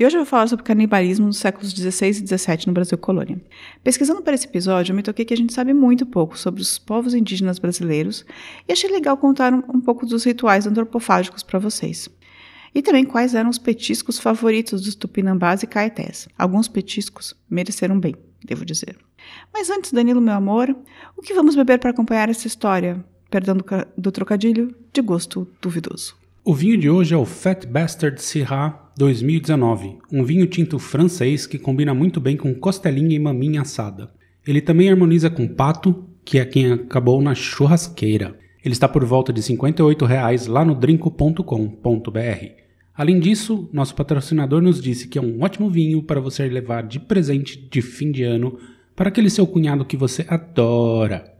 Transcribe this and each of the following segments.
E hoje eu vou falar sobre canibalismo nos séculos XVI e XVII no Brasil colônia. Pesquisando para esse episódio, eu me toquei que a gente sabe muito pouco sobre os povos indígenas brasileiros e achei legal contar um, um pouco dos rituais antropofágicos para vocês. E também quais eram os petiscos favoritos dos tupinambás e caetés. Alguns petiscos mereceram bem, devo dizer. Mas antes, Danilo, meu amor, o que vamos beber para acompanhar essa história? Perdão do, do trocadilho, de gosto duvidoso. O vinho de hoje é o Fat Bastard Syrah 2019, um vinho tinto francês que combina muito bem com costelinha e maminha assada. Ele também harmoniza com pato, que é quem acabou na churrasqueira. Ele está por volta de 58 reais lá no drinco.com.br. Além disso, nosso patrocinador nos disse que é um ótimo vinho para você levar de presente de fim de ano para aquele seu cunhado que você adora.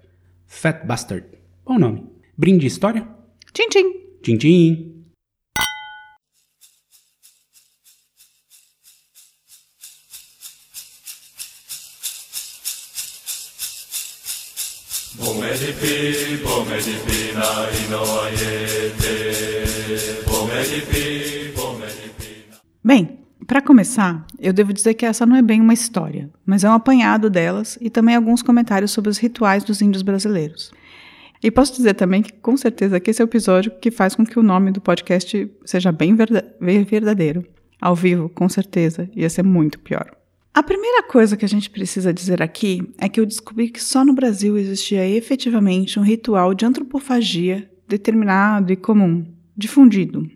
Fat Bastard. Bom nome. Brinde história? Tchim, tchim. Tchim, tchim. Bem, para começar, eu devo dizer que essa não é bem uma história, mas é um apanhado delas e também alguns comentários sobre os rituais dos índios brasileiros. E posso dizer também que, com certeza, que esse é o episódio que faz com que o nome do podcast seja bem verdadeiro. Ao vivo, com certeza, ia ser muito pior. A primeira coisa que a gente precisa dizer aqui é que eu descobri que só no Brasil existia efetivamente um ritual de antropofagia determinado e comum, difundido,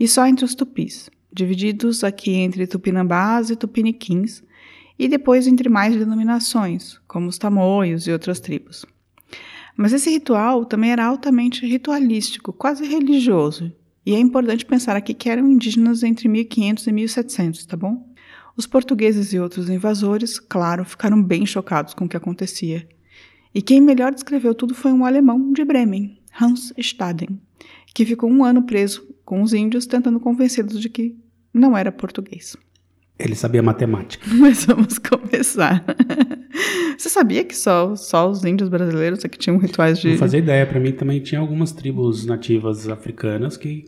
e só entre os tupis, divididos aqui entre tupinambás e tupiniquins, e depois entre mais denominações, como os tamoios e outras tribos. Mas esse ritual também era altamente ritualístico, quase religioso, e é importante pensar aqui que eram indígenas entre 1500 e 1700, tá bom? Os portugueses e outros invasores, claro, ficaram bem chocados com o que acontecia. E quem melhor descreveu tudo foi um alemão de Bremen, Hans Staden, que ficou um ano preso com os índios tentando convencê-los de que não era português. Ele sabia matemática. Mas vamos começar. Você sabia que só, só os índios brasileiros é que tinham rituais de. Não fazia ideia. Para mim também tinha algumas tribos nativas africanas que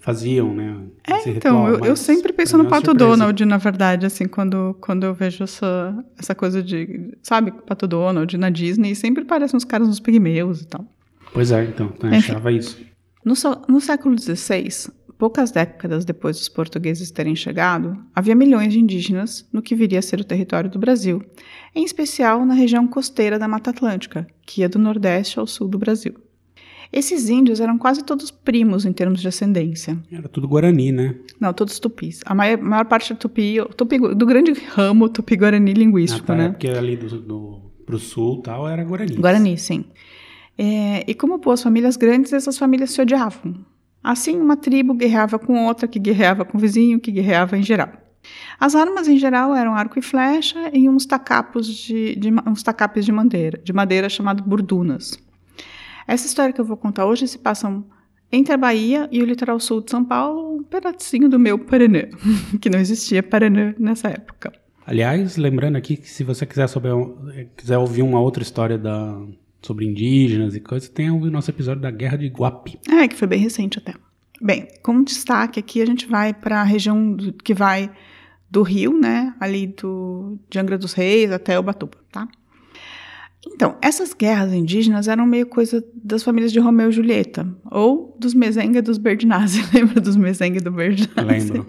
faziam, né? É, então, ritual, eu, eu, sempre penso no é Pato surpresa. Donald, na verdade, assim, quando, quando eu vejo essa, essa coisa de. Sabe, Pato Donald na Disney, sempre parecem uns caras nos pigmeus e tal. Pois é, então, eu achava isso. No, no século XVI, poucas décadas depois dos portugueses terem chegado, havia milhões de indígenas no que viria a ser o território do Brasil, em especial na região costeira da Mata Atlântica, que ia do Nordeste ao sul do Brasil. Esses índios eram quase todos primos em termos de ascendência. Era tudo Guarani, né? Não, todos tupis. A maior, maior parte do tupi, tupi, do grande ramo tupi-guarani linguístico, ah, tá, né? É porque ali do, do, pro sul tal era Guarani. Guarani, sim. É, e como boas famílias grandes, essas famílias se odiavam. Assim, uma tribo guerreava com outra, que guerreava com o vizinho, que guerreava em geral. As armas, em geral, eram arco e flecha e uns tacapos de, de, uns tacapes de madeira, de madeira chamado burdunas. Essa história que eu vou contar hoje se passa entre a Bahia e o litoral sul de São Paulo, um pedacinho do meu Paraná, que não existia Paraná nessa época. Aliás, lembrando aqui que se você quiser, saber, quiser ouvir uma outra história da, sobre indígenas e coisas, tem o nosso episódio da Guerra de Iguape. É, que foi bem recente até. Bem, como destaque aqui, a gente vai para a região do, que vai do Rio, né, ali do, de Angra dos Reis até Ubatuba, tá? Então, essas guerras indígenas eram meio coisa das famílias de Romeu e Julieta, ou dos Mezenga e dos Berdinazzi. Lembra dos Mezenga e do Berdinazzi? Lembro.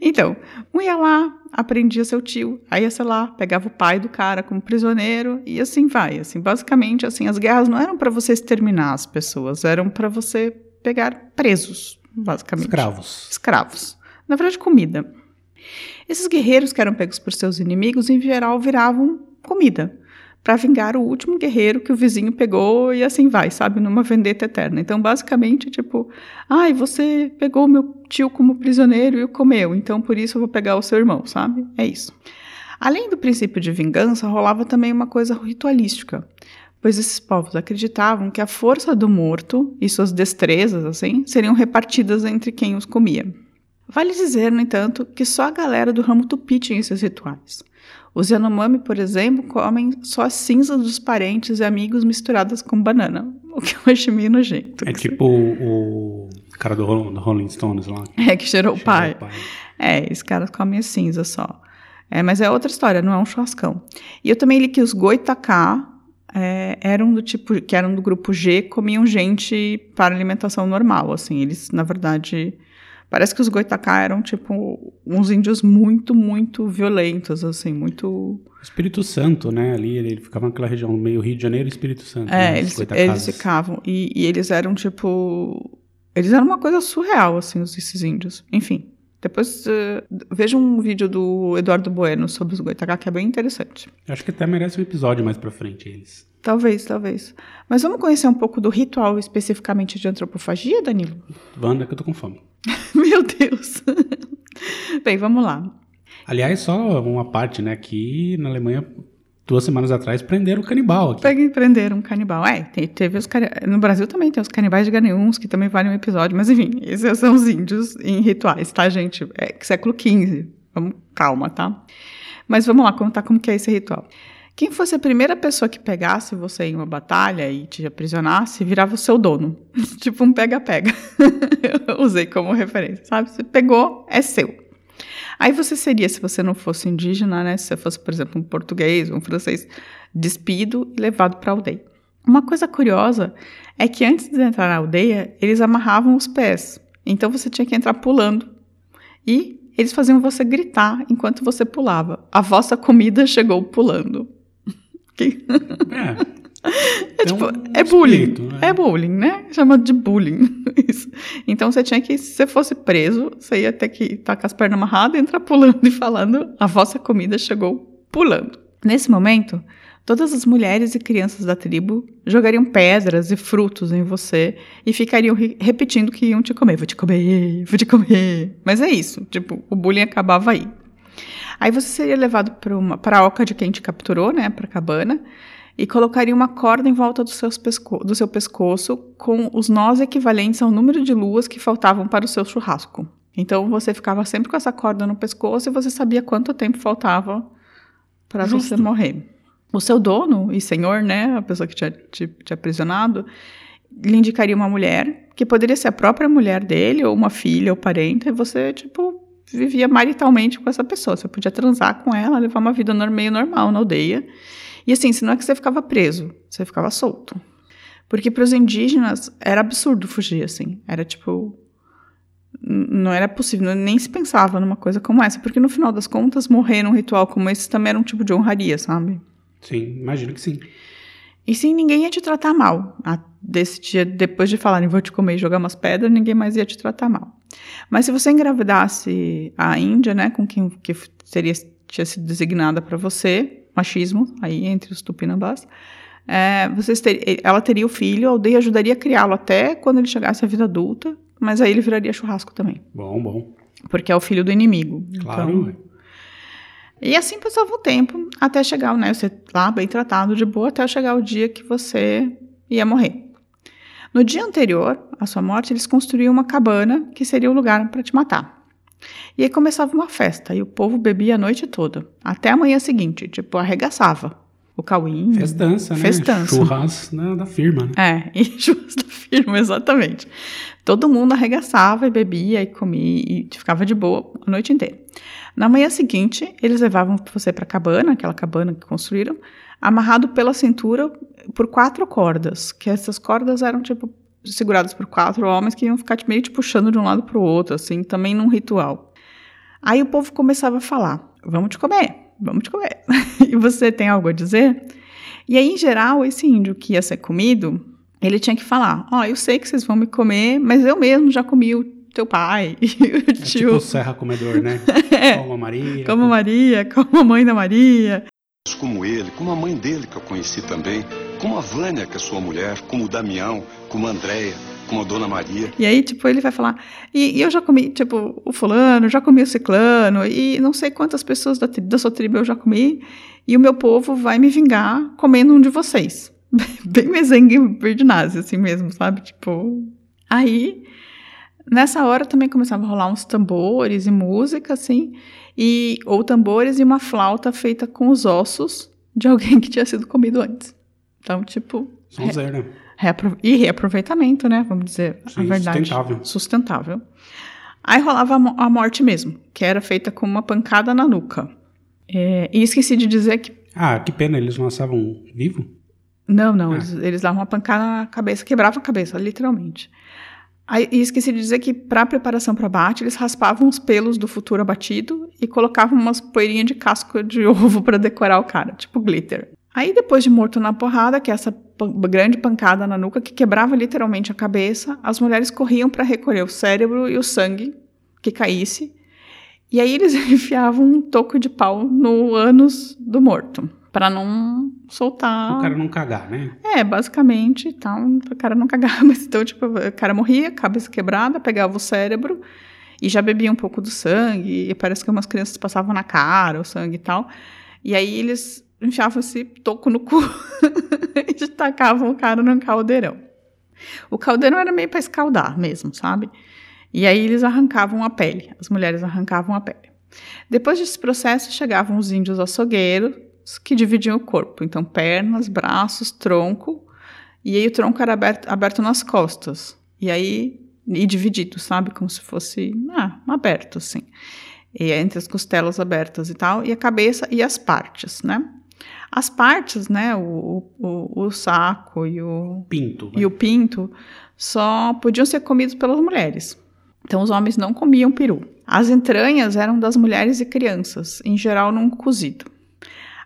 Então, um ia lá, aprendia seu tio, aí ia, sei lá, pegava o pai do cara como prisioneiro e assim vai. Assim, basicamente, assim, as guerras não eram para você exterminar as pessoas, eram para você pegar presos, basicamente. Escravos. Escravos. Na verdade, comida. Esses guerreiros que eram pegos por seus inimigos, em geral, viravam comida para vingar o último guerreiro que o vizinho pegou e assim vai, sabe, numa vendetta eterna. Então, basicamente, tipo, ai, você pegou meu tio como prisioneiro e o comeu, então por isso eu vou pegar o seu irmão, sabe? É isso. Além do princípio de vingança, rolava também uma coisa ritualística, pois esses povos acreditavam que a força do morto e suas destrezas, assim, seriam repartidas entre quem os comia. Vale dizer, no entanto, que só a galera do ramo tupi tinha esses rituais. Os Yanomami, por exemplo, comem só as cinzas dos parentes e amigos misturadas com banana, o que eu achei meio nojento. É tipo o, o cara do, do Rolling Stones lá. É, que cheirou o pai. o pai. É, esses caras comem as cinzas só. É, mas é outra história, não é um churrascão. E eu também li que os goitacá é, eram do tipo, que eram do grupo G, comiam gente para alimentação normal, assim. Eles, na verdade, parece que os goitacá eram tipo uns índios muito, muito violentos, assim, muito Espírito Santo, né? Ali ele ficava naquela região meio Rio de Janeiro e Espírito Santo. né, É, os eles, eles ficavam. E, e eles eram tipo. Eles eram uma coisa surreal, assim, os- esses índios. Enfim. Depois eh, veja um vídeo do Eduardo Bueno sobre os Goitacá, que é bem interessante. Acho que até merece um episódio mais pra frente eles. Talvez, talvez. Mas vamos conhecer um pouco do ritual especificamente de antropofagia, Danilo? Wanda, que eu tô com fome. Meu Deus! Bem, vamos lá. Aliás, só uma parte, né? Aqui na Alemanha, duas semanas atrás, prenderam o canibal aqui. Pega e prender um canibal. É, te- teve os cani- No Brasil também tem os canibais de Ganeums, que também valem um episódio. Mas enfim, esses são os índios em rituais, tá, gente? É século XV. Vamos, calma, tá? Mas vamos lá contar como que é esse ritual. Quem fosse a primeira pessoa que pegasse você em uma batalha e te aprisionasse, virava o seu dono. tipo um pega-pega. Usei como referência, sabe? Você pegou, é seu. Aí você seria, se você não fosse indígena, né? Se você fosse, por exemplo, um português, um francês, despido e levado para a aldeia. Uma coisa curiosa é que antes de entrar na aldeia, eles amarravam os pés. Então você tinha que entrar pulando. E eles faziam você gritar enquanto você pulava. A vossa comida chegou pulando. É. É, tipo, um é bullying. espírito, né? É bullying, né? Chamado de bullying. Isso. Então você tinha que, se você fosse preso, você ia ter que estar com as pernas amarradas, entrar pulando e falando: a vossa comida chegou pulando. Nesse momento, todas as mulheres e crianças da tribo jogariam pedras e frutos em você e ficariam ri- repetindo que iam te comer. Vou te comer, vou te comer. Mas é isso. Tipo, o bullying acabava aí. Aí você seria levado para a oca de quem te capturou, né? Para a cabana e colocaria uma corda em volta do, do seu pescoço com os nós equivalentes ao número de luas que faltavam para o seu churrasco. Então você ficava sempre com essa corda no pescoço e você sabia quanto tempo faltava para você morrer. O seu dono e senhor, né, a pessoa que tinha te, te aprisionado, lhe indicaria uma mulher, que poderia ser a própria mulher dele, ou uma filha, ou parente, e você, tipo, vivia maritalmente com essa pessoa. Você podia transar com ela, levar uma vida meio normal na aldeia. E assim, se não é que você ficava preso, você ficava solto. Porque para os indígenas era absurdo fugir, assim. Era tipo. Não era possível, nem se pensava numa coisa como essa. Porque no final das contas, morrer num ritual como esse também era um tipo de honraria, sabe? Sim, imagino que sim. E sim, ninguém ia te tratar mal. Desse dia, depois de falarem vou te comer e jogar umas pedras, ninguém mais ia te tratar mal. Mas se você engravidasse a Índia, né, com quem que seria, tinha sido designada para você, machismo, aí entre os tupinambás, é, vocês ter- ela teria o filho, a aldeia ajudaria a criá-lo até quando ele chegasse à vida adulta, mas aí ele viraria churrasco também, Bom, bom. porque é o filho do inimigo. Claro. Então, e assim passava o tempo até chegar, né? Você lá bem tratado, de boa, até chegar o dia que você ia morrer. No dia anterior à sua morte, eles construíam uma cabana que seria o lugar para te matar. E aí começava uma festa e o povo bebia a noite toda, até a manhã seguinte, tipo, arregaçava. O cauim. Festança, né? Festança. Churras né, da firma, né? É, e churras da firma, exatamente. Todo mundo arregaçava e bebia e comia e ficava de boa a noite inteira. Na manhã seguinte, eles levavam você para a cabana, aquela cabana que construíram, amarrado pela cintura por quatro cordas, que essas cordas eram tipo seguradas por quatro homens que iam ficar meio te puxando de um lado para o outro, assim, também num ritual. Aí o povo começava a falar: "Vamos te comer, vamos te comer". e você tem algo a dizer? E aí, em geral, esse índio que ia ser comido, ele tinha que falar: Ó, eu sei que vocês vão me comer, mas eu mesmo já comi o teu pai e o É tio. tipo o Serra Comedor, né? É. Como a Maria. Como Maria, como a mãe da Maria. como ele, como a mãe dele que eu conheci também, como a Vânia, que é sua mulher, como o Damião, como a Andréia. como Dona Maria. E aí, tipo, ele vai falar, e, e eu já comi, tipo, o fulano, já comi o ciclano, e não sei quantas pessoas da, da sua tribo eu já comi, e o meu povo vai me vingar comendo um de vocês. Bem mesengue verdinazzi, assim mesmo, sabe? Tipo, aí, nessa hora também começava a rolar uns tambores e música, assim, e, ou tambores e uma flauta feita com os ossos de alguém que tinha sido comido antes. Então, tipo... Sonzeira. Reapro e reaproveitamento, né? Vamos dizer Sim, a verdade. sustentável. Sustentável. Aí rolava a mo- a morte mesmo, que era feita com uma pancada na nuca. É, e esqueci de dizer que. Ah, que pena, eles não estavam vivos? Não, não, Ah. eles, eles davam uma pancada na cabeça, quebrava a cabeça, literalmente. Aí, e esqueci de dizer que, para preparação para abate, eles raspavam os pelos do futuro abatido e colocavam umas poeirinhas de casco de ovo para decorar o cara, tipo glitter. Aí, depois de morto na porrada, que é essa pan- grande pancada na nuca que quebrava literalmente a cabeça, as mulheres corriam para recolher o cérebro e o sangue que caísse. E aí eles enfiavam um toco de pau no ânus do morto, para não soltar. O cara não cagar, né? É, basicamente, então, o cara não cagava, mas então, tipo, o cara morria, cabeça quebrada, pegava o cérebro e já bebia um pouco do sangue, e parece que umas crianças passavam na cara o sangue e tal. E aí eles enfiavam esse toco no cu e tacavam o cara no caldeirão. O caldeirão era meio para escaldar mesmo, sabe? E aí eles arrancavam a pele, as mulheres arrancavam a pele. Depois desse processo, chegavam os índios açougueiros, que dividiam o corpo. Então, pernas, braços, tronco. E aí o tronco era aberto, aberto nas costas. E aí, e dividido, sabe? Como se fosse, ah, aberto, assim. E entre as costelas abertas e tal. E a cabeça e as partes, né? As partes, né? O, o, o saco e o, Pinto. e o pinto só podiam ser comidos pelas mulheres. Então os homens não comiam peru. As entranhas eram das mulheres e crianças, em geral num cozido.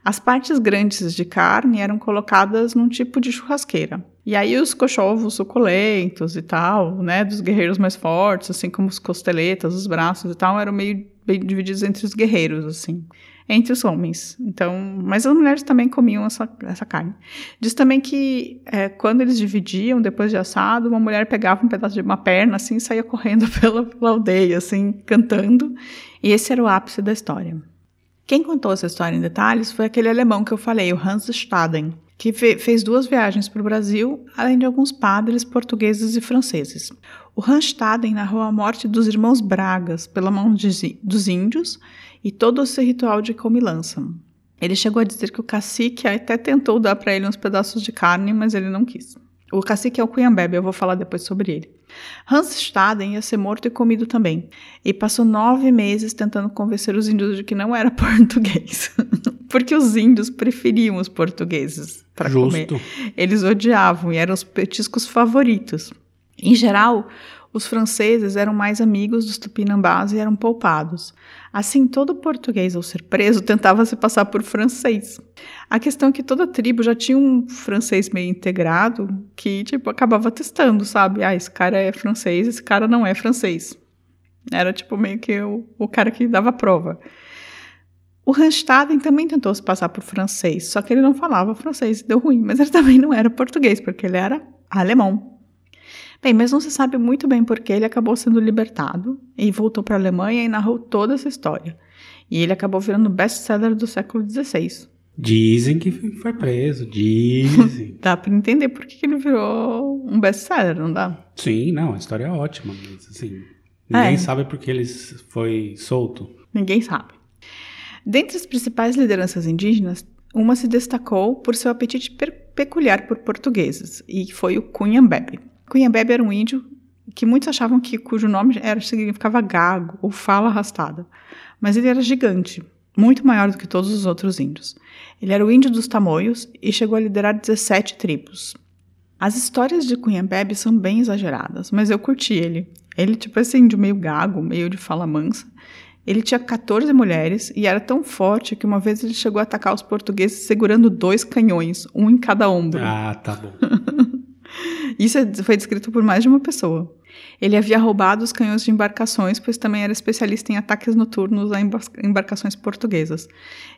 As partes grandes de carne eram colocadas num tipo de churrasqueira. E aí os cochovos suculentos e tal, né, dos guerreiros mais fortes, assim como os costeletas, os braços e tal, eram meio bem divididos entre os guerreiros, assim, entre os homens. Então, mas as mulheres também comiam essa, essa carne. Diz também que é, quando eles dividiam, depois de assado, uma mulher pegava um pedaço de uma perna, assim, e saía correndo pela, pela aldeia, assim, cantando. E esse era o ápice da história. Quem contou essa história em detalhes foi aquele alemão que eu falei, o Hans Staden, que fe fez duas viagens para o Brasil, além de alguns padres portugueses e franceses. O Hans Staden narrou a morte dos irmãos Bragas pela mão de, dos índios e todo esse ritual de comilança. Ele chegou a dizer que o cacique até tentou dar para ele uns pedaços de carne, mas ele não quis. O cacique é o Cunhambebe, eu vou falar depois sobre ele. Hans Staden ia ser morto e comido também, e passou nove meses tentando convencer os índios de que não era português, porque os índios preferiam os portugueses para comer. Eles odiavam e eram os petiscos favoritos. Em geral, os franceses eram mais amigos dos tupinambás e eram poupados. Assim, todo português, ao ser preso, tentava se passar por francês. A questão é que toda tribo já tinha um francês meio integrado que, tipo, acabava testando, sabe? Ah, esse cara é francês, esse cara não é francês. Era, tipo, meio que o, o cara que dava prova. O Randstaden também tentou se passar por francês, só que ele não falava francês e deu ruim, mas ele também não era português, porque ele era alemão. Bem, mas não se sabe muito bem por que ele acabou sendo libertado e voltou para a Alemanha e narrou toda essa história. E ele acabou virando best-seller do século XVI. Dizem que foi preso, dizem. Dá para entender por que que ele virou um best-seller, não dá? Sim, não, a história é ótima, mas assim, ninguém É. sabe porque ele foi solto. Ninguém sabe. Dentre as principais lideranças indígenas, uma se destacou por seu apetite peculiar por portugueses, e foi o Cunhambebe. Cunhambebe era um índio que muitos achavam que cujo nome era, significava gago ou fala arrastada, mas ele era gigante, muito maior do que todos os outros índios. Ele era o índio dos tamoios e chegou a liderar 17 tribos. As histórias de Cunhambebe são bem exageradas, mas eu curti ele. Ele, tipo esse índio meio gago, meio de fala mansa. Ele tinha 14 mulheres e era tão forte que uma vez ele chegou a atacar os portugueses segurando dois canhões, um em cada ombro. Ah, tá bom. Isso é- foi descrito por mais de uma pessoa. Ele havia roubado os canhões de embarcações, pois também era especialista em ataques noturnos a embar embarcações portuguesas.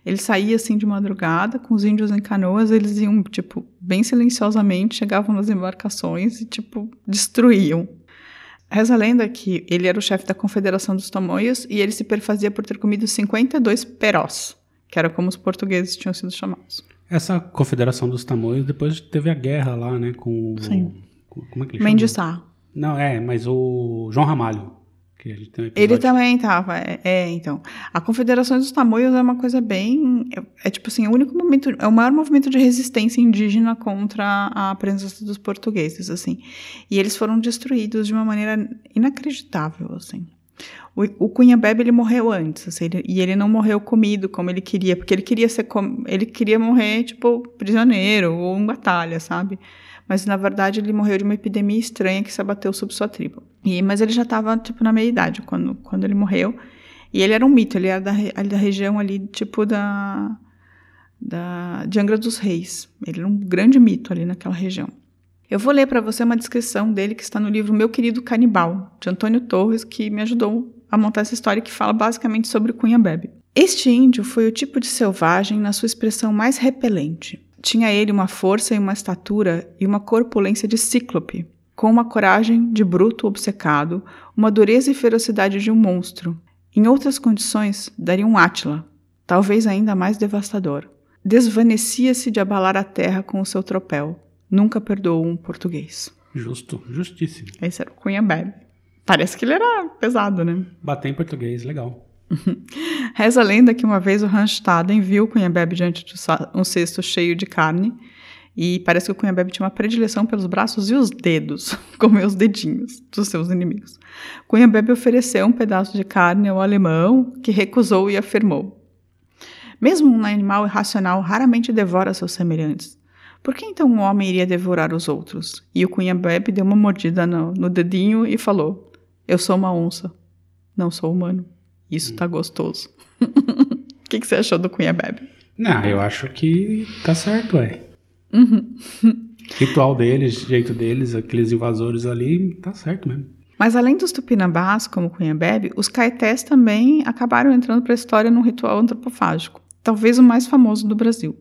Ele saía assim de madrugada com os índios em canoas, eles iam tipo bem silenciosamente, chegavam nas embarcações e tipo destruíam. Reza a lenda que ele era o chefe da Confederação dos Tamoios e ele se perfazia por ter comido 52 perós, que era como os portugueses tinham sido chamados. Essa Confederação dos Tamoios depois teve a guerra lá, né, com Sim. Com- como é que ele Mendes chama? Não, é, mas o João Ramalho, que a gente tem um Ele também estava, é, é, então. A Confederação dos Tamoios é uma coisa bem. É, é tipo assim, o único momento. É o maior movimento de resistência indígena contra a presença dos portugueses, assim. E eles foram destruídos de uma maneira inacreditável, assim. O, o Cunha Bebe, ele morreu antes, assim, ele- e ele não morreu comido como ele queria, porque ele queria ser com, ele queria morrer, tipo, prisioneiro ou em batalha, sabe? Mas, na verdade, ele morreu de uma epidemia estranha que se abateu sobre sua tribo. E, mas ele já estava, tipo, na meia-idade quando, quando ele morreu. E ele era um mito, ele era da, da região ali, tipo, da, da, de Angra dos Reis. Ele era um grande mito ali naquela região. Eu vou ler para você uma descrição dele que está no livro Meu Querido Canibal, de Antônio Torres, que me ajudou a montar essa história que fala basicamente sobre Cunha Bebe. Este índio foi o tipo de selvagem na sua expressão mais repelente. Tinha ele uma força e uma estatura e uma corpulência de cíclope, com uma coragem de bruto obcecado, uma dureza e ferocidade de um monstro. Em outras condições, daria um Átila, talvez ainda mais devastador. Desvanecia-se de abalar a terra com o seu tropel. Nunca perdoou um português. Justo, justíssimo. Esse era o Cunha Bebe. Parece que ele era pesado, né? Bater em português, legal. Reza a lenda que uma vez o Randstaden viu o Cunha Bebe diante de um cesto cheio de carne e parece que o Cunha Bebe tinha uma predileção pelos braços e os dedos, comer os dedinhos dos seus inimigos. Cunha Bebe ofereceu um pedaço de carne ao alemão, que recusou e afirmou: Mesmo um animal irracional raramente devora seus semelhantes. Por que então um homem iria devorar os outros? E o Cunha Bebe deu uma mordida no, no dedinho e falou: Eu sou uma onça, não sou humano. Isso tá gostoso. O que, que você achou do Cunha Bebe? Não, eu acho que tá certo, ué. Uhum. Ritual deles, jeito deles, aqueles invasores ali, tá certo mesmo. Mas além dos tupinambás, como Cunha Bebe, os caetés também acabaram entrando para a história num ritual antropofágico, talvez o mais famoso do Brasil.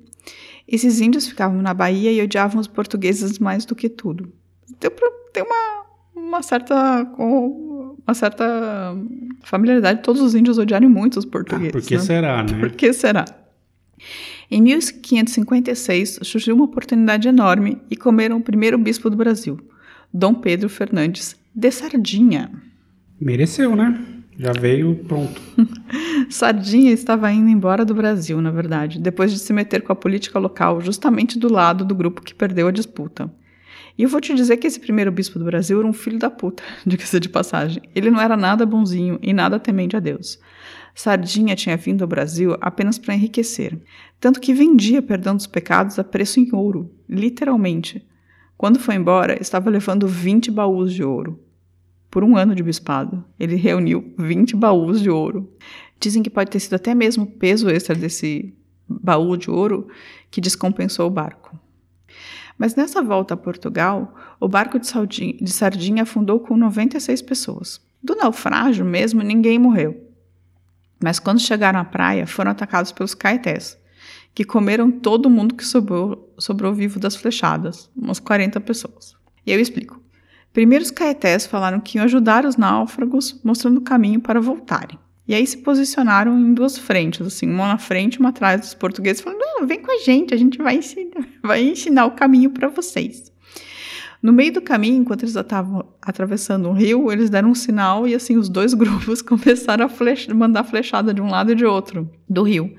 Esses índios ficavam na Bahia e odiavam os portugueses mais do que tudo. Ter uma, uma certa uma certa familiaridade de todos os índios odiarem muito os Ah, portugueses. por que né? será, né? Por que será? Em 1556 surgiu uma oportunidade enorme e comeram o primeiro bispo do Brasil, Dom Pedro Fernandes de Sardinha. Mereceu, né? Já veio pronto. Sardinha estava indo embora do Brasil, na verdade, depois de se meter com a política local, justamente do lado do grupo que perdeu a disputa. E eu vou te dizer que esse primeiro bispo do Brasil era um filho da puta, diga-se de passagem. Ele não era nada bonzinho e nada temente a Deus. Sardinha tinha vindo ao Brasil apenas para enriquecer, tanto que vendia perdão dos pecados a preço em ouro, literalmente. Quando foi embora, estava levando 20 baús de ouro. Por um ano de bispado, ele reuniu 20 baús de ouro. Dizem que pode ter sido até mesmo o peso extra desse baú de ouro que descompensou o barco. Mas nessa volta a Portugal, o barco de Sardinha, afundou com 96 pessoas. Do naufrágio mesmo, ninguém morreu. Mas quando chegaram à praia, foram atacados pelos caetés, que comeram todo mundo que sobrou, sobrou vivo das flechadas, umas 40 pessoas. E eu explico. Primeiro os caetés falaram que iam ajudar os náufragos, mostrando o caminho para voltarem. E aí se posicionaram em duas frentes, assim, uma na frente e uma atrás dos portugueses, falando: não, vem com a gente, a gente vai ensinar, vai ensinar o caminho para vocês. No meio do caminho, enquanto eles estavam atravessando um rio, eles deram um sinal e assim os dois grupos começaram a flecha, mandar flechada de um lado e de outro do rio.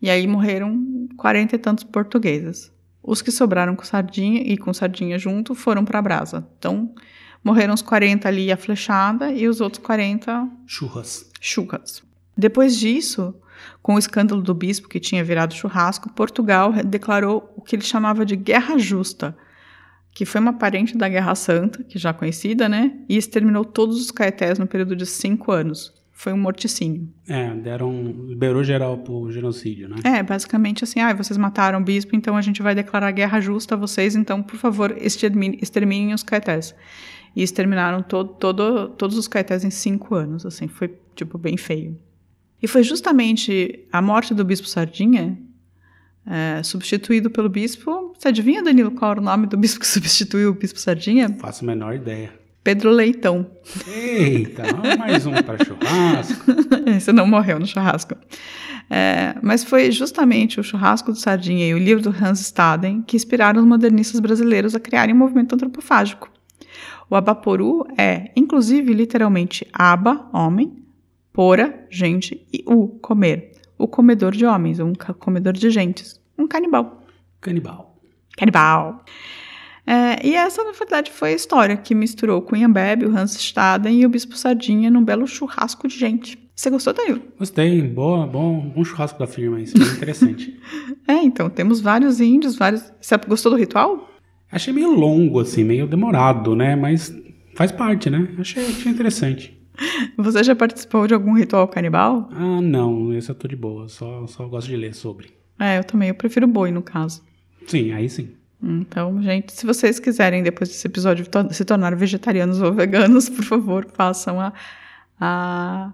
E aí morreram quarenta e tantos portugueses. Os que sobraram com sardinha e com sardinha junto foram para a brasa. Então, morreram os 40 ali a flechada e os outros 40 Churras. Churras. Depois disso, com o escândalo do bispo que tinha virado churrasco, Portugal declarou o que ele chamava de Guerra Justa, que foi uma parente da Guerra Santa, que já conhecida, né? E exterminou todos os caetés no período de cinco anos. Foi um morticínio. É, deram. liberou geral pro genocídio, né? É, basicamente assim, ah, vocês mataram o bispo, então a gente vai declarar guerra justa a vocês, então, por favor, extermine- exterminem os caetés. E exterminaram todo, todo, todos os caetés em cinco anos, assim, foi, tipo, bem feio. E foi justamente a morte do bispo Sardinha, é, substituído pelo bispo... Você adivinha, Danilo, qual era o nome do bispo que substituiu o bispo Sardinha? Faço a menor ideia. Pedro Leitão. Eita, mais um para churrasco. Esse não morreu no churrasco. É, mas foi justamente o churrasco do Sardinha e o livro do Hans Staden que inspiraram os modernistas brasileiros a criarem um movimento antropofágico. O abaporu é, inclusive, literalmente aba, homem, pora, gente, e u, comer. O comedor de homens, um comedor de gentes. Um canibal. Canibal. Canibal. É, e essa, na verdade, foi a história que misturou Cunha Bebe, o Hans Staden e o Bispo Sardinha num belo churrasco de gente. Você gostou, Danilo? Gostei, boa, bom, bom churrasco da firma, isso é interessante. é, então, temos vários índios, vários. Você gostou do ritual? Achei meio longo, assim, meio demorado, né? Mas faz parte, né? Achei, achei interessante. Você já participou de algum ritual canibal? Ah, não, esse eu tô de boa, só, só gosto de ler sobre. É, eu também, eu prefiro boi, no caso. Sim, aí sim. Então, gente, se vocês quiserem, depois desse episódio, se tornar vegetarianos ou veganos, por favor, façam a, a,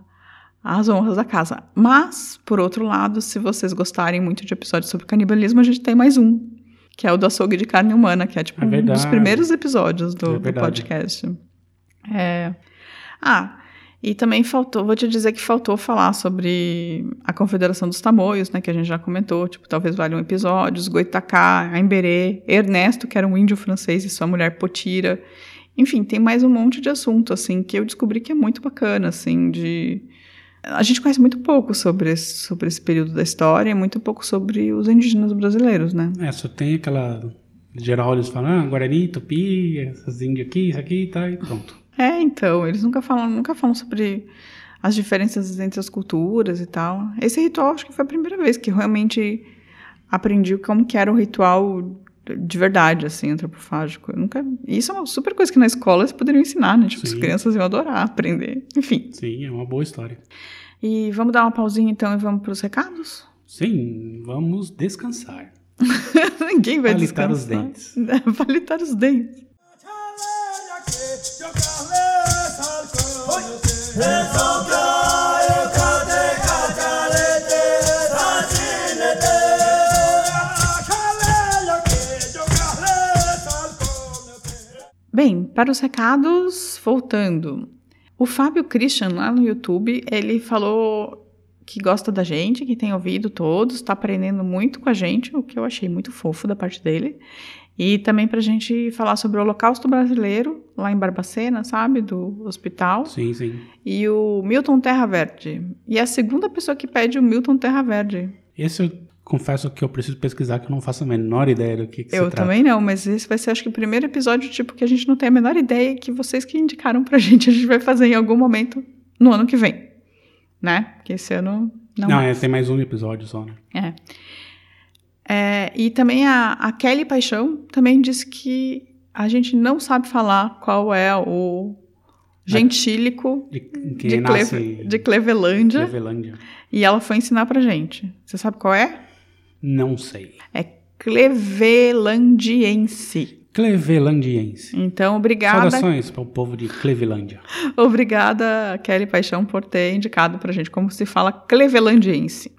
as honras da casa. Mas, por outro lado, se vocês gostarem muito de episódios sobre canibalismo, a gente tem mais um, que é o do açougue de carne humana, que é tipo É um dos primeiros episódios do, É do podcast. É. Ah, e também faltou, vou te dizer que faltou falar sobre a Confederação dos Tamoios, né, que a gente já comentou, tipo, talvez valha um episódio, os Goitacá, Aimberê, Ernesto, que era um índio francês, e sua mulher Potira. Enfim, tem mais um monte de assunto, assim, que eu descobri que é muito bacana, assim, de... A gente conhece muito pouco sobre esse, sobre esse período da história e muito pouco sobre os indígenas brasileiros, né? É, só tem aquela. Geral, eles falam, ah, Guarani, Tupi, essas índias aqui, isso aqui, tá, e pronto. É, então, eles nunca falam, nunca falam sobre as diferenças entre as culturas e tal. Esse ritual acho que foi a primeira vez que eu realmente aprendi como que era o ritual de verdade, assim, antropofágico. Eu nunca... Isso é uma super coisa que na escola eles poderiam ensinar, né? Tipo, as Sim. crianças iam adorar aprender. Enfim. Sim, é uma boa história. E vamos dar uma pausinha então e vamos para os recados? Sim, vamos descansar. Ninguém vai Palitar descansar. os dentes. Palitar os dentes. Bem, para os recados, voltando. O Fábio Christian, lá no YouTube, ele falou que gosta da gente, que tem ouvido todos, está aprendendo muito com a gente, o que eu achei muito fofo da parte dele. E também para a gente falar sobre o Holocausto Brasileiro, lá em Barbacena, sabe? Do hospital. Sim, sim. E o Milton Terra Verde. E é a segunda pessoa que pede o Milton Terra Verde. Esse eu confesso que eu preciso pesquisar, que eu não faço a menor ideia do que, que Eu também não, mas esse vai ser, acho que, o primeiro episódio, tipo, que a gente não tem a menor ideia que vocês que indicaram pra gente, a gente vai fazer em algum momento no ano que vem. Né? Porque esse ano não. Não, mais. é, tem mais um episódio só, né? É. É, e também a, a Kelly Paixão também disse que a gente não sabe falar qual é o gentílico De, de, Cleve, de Clevelândia. Clevelândia. E ela foi ensinar pra gente. Você sabe qual é? Não sei. É clevelandiense. Clevelandiense. Então, obrigada, Saudações para o povo de Clevelândia. obrigada, Kelly Paixão, por ter indicado pra gente como se fala clevelandiense.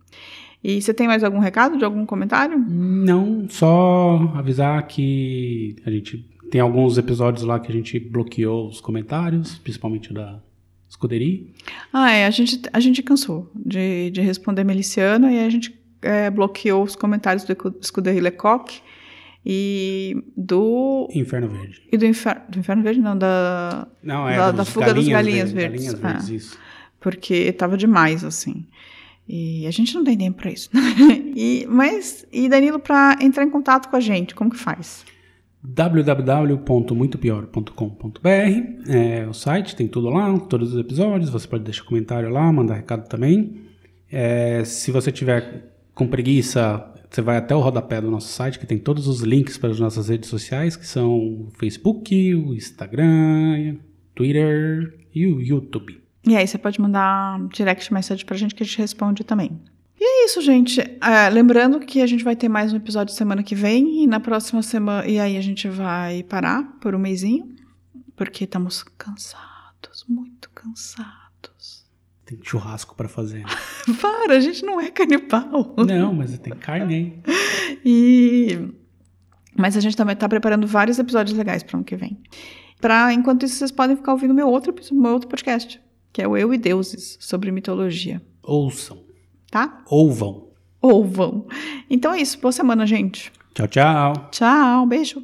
E você tem mais algum recado, de algum comentário? Não, só avisar que a gente tem alguns episódios lá que a gente bloqueou os comentários, principalmente da escuderia. Ah, é, a gente, a gente cansou de, de responder Meliciana e a gente é, bloqueou os comentários do Scuderie Lecoq e do. Inferno Verde. E do, infer, do Inferno Verde, não, da. Não, é Da- da fuga dos galinhas verdes. verdes. Galinhas verdes, Ah. isso. porque tava demais, assim. E a gente não tem tempo pra isso. e, mas, e Danilo, pra entrar em contato com a gente, como que faz? www.muitopior.com.br é o site, tem tudo lá, todos os episódios, você pode deixar comentário lá, mandar recado também. É, se você tiver com preguiça, você vai até o rodapé do nosso site, que tem todos os links para as nossas redes sociais, que são o Facebook, o Instagram, Twitter e o YouTube. E aí você pode mandar um direct message pra gente que a gente responde também. E é isso, gente. É, lembrando que a gente vai ter mais um episódio semana que vem e na próxima semana. E aí a gente vai parar por um mêsinho. porque estamos cansados, muito cansados. Tem churrasco pra fazer. Para, a gente não é canibal. Não, mas tem carne aí. E mas a gente também tá preparando vários episódios legais para ano que vem. Pra, enquanto isso, vocês podem ficar ouvindo meu outro, meu outro podcast, que é o Eu e Deuses, sobre mitologia, Ouçam. tá? Ouvam. Ou vão. Então é isso. Boa semana, gente. Tchau, tchau. Tchau, beijo.